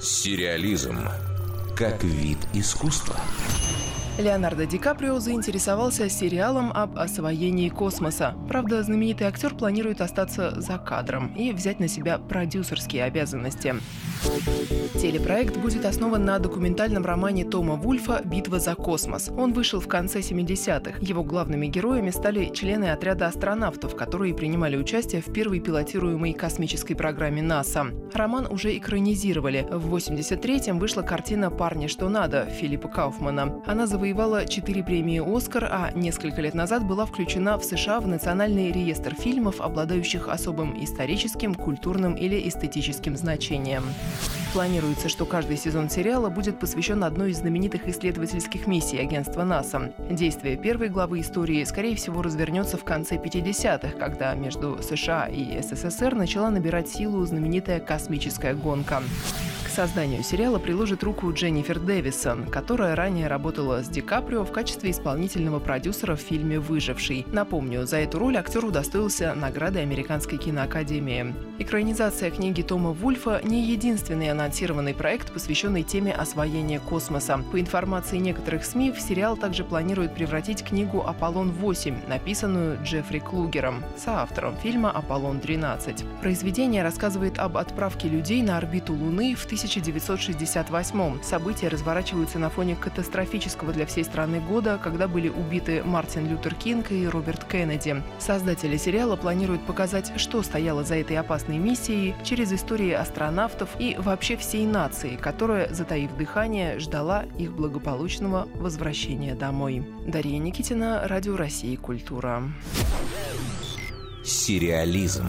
Сериализм как вид искусства. Леонардо Ди Каприо заинтересовался сериалом об освоении космоса. Правда, знаменитый актер планирует остаться за кадром и взять на себя продюсерские обязанности. Телепроект будет основан на документальном романе Тома Вульфа «Битва за космос». Он вышел в конце 70-х. Его главными героями стали члены отряда астронавтов, которые принимали участие в первой пилотируемой космической программе НАСА. Роман уже экранизировали. В 83-м вышла картина «Парни, что надо» Филиппа Кауфмана. Она завоевала четыре премии «Оскар», а несколько лет назад была включена в США в Национальный реестр фильмов, обладающих особым историческим, культурным или эстетическим значением. Планируется, что каждый сезон сериала будет посвящен одной из знаменитых исследовательских миссий агентства НАСА. Действие первой главы истории, скорее всего, развернется в конце 50-х, когда между США и СССР начала набирать силу знаменитая космическая гонка созданию сериала приложит руку Дженнифер Дэвисон, которая ранее работала с Ди Каприо в качестве исполнительного продюсера в фильме «Выживший». Напомню, за эту роль актер удостоился награды Американской киноакадемии. Экранизация книги Тома Вульфа не единственный анонсированный проект, посвященный теме освоения космоса. По информации некоторых СМИ, в сериал также планируют превратить книгу «Аполлон-8», написанную Джеффри Клугером, соавтором фильма «Аполлон-12». Произведение рассказывает об отправке людей на орбиту Луны в 1968 События разворачиваются на фоне катастрофического для всей страны года, когда были убиты Мартин Лютер Кинг и Роберт Кеннеди. Создатели сериала планируют показать, что стояло за этой опасной миссией через истории астронавтов и вообще всей нации, которая, затаив дыхание, ждала их благополучного возвращения домой. Дарья Никитина, Радио России «Культура». Сериализм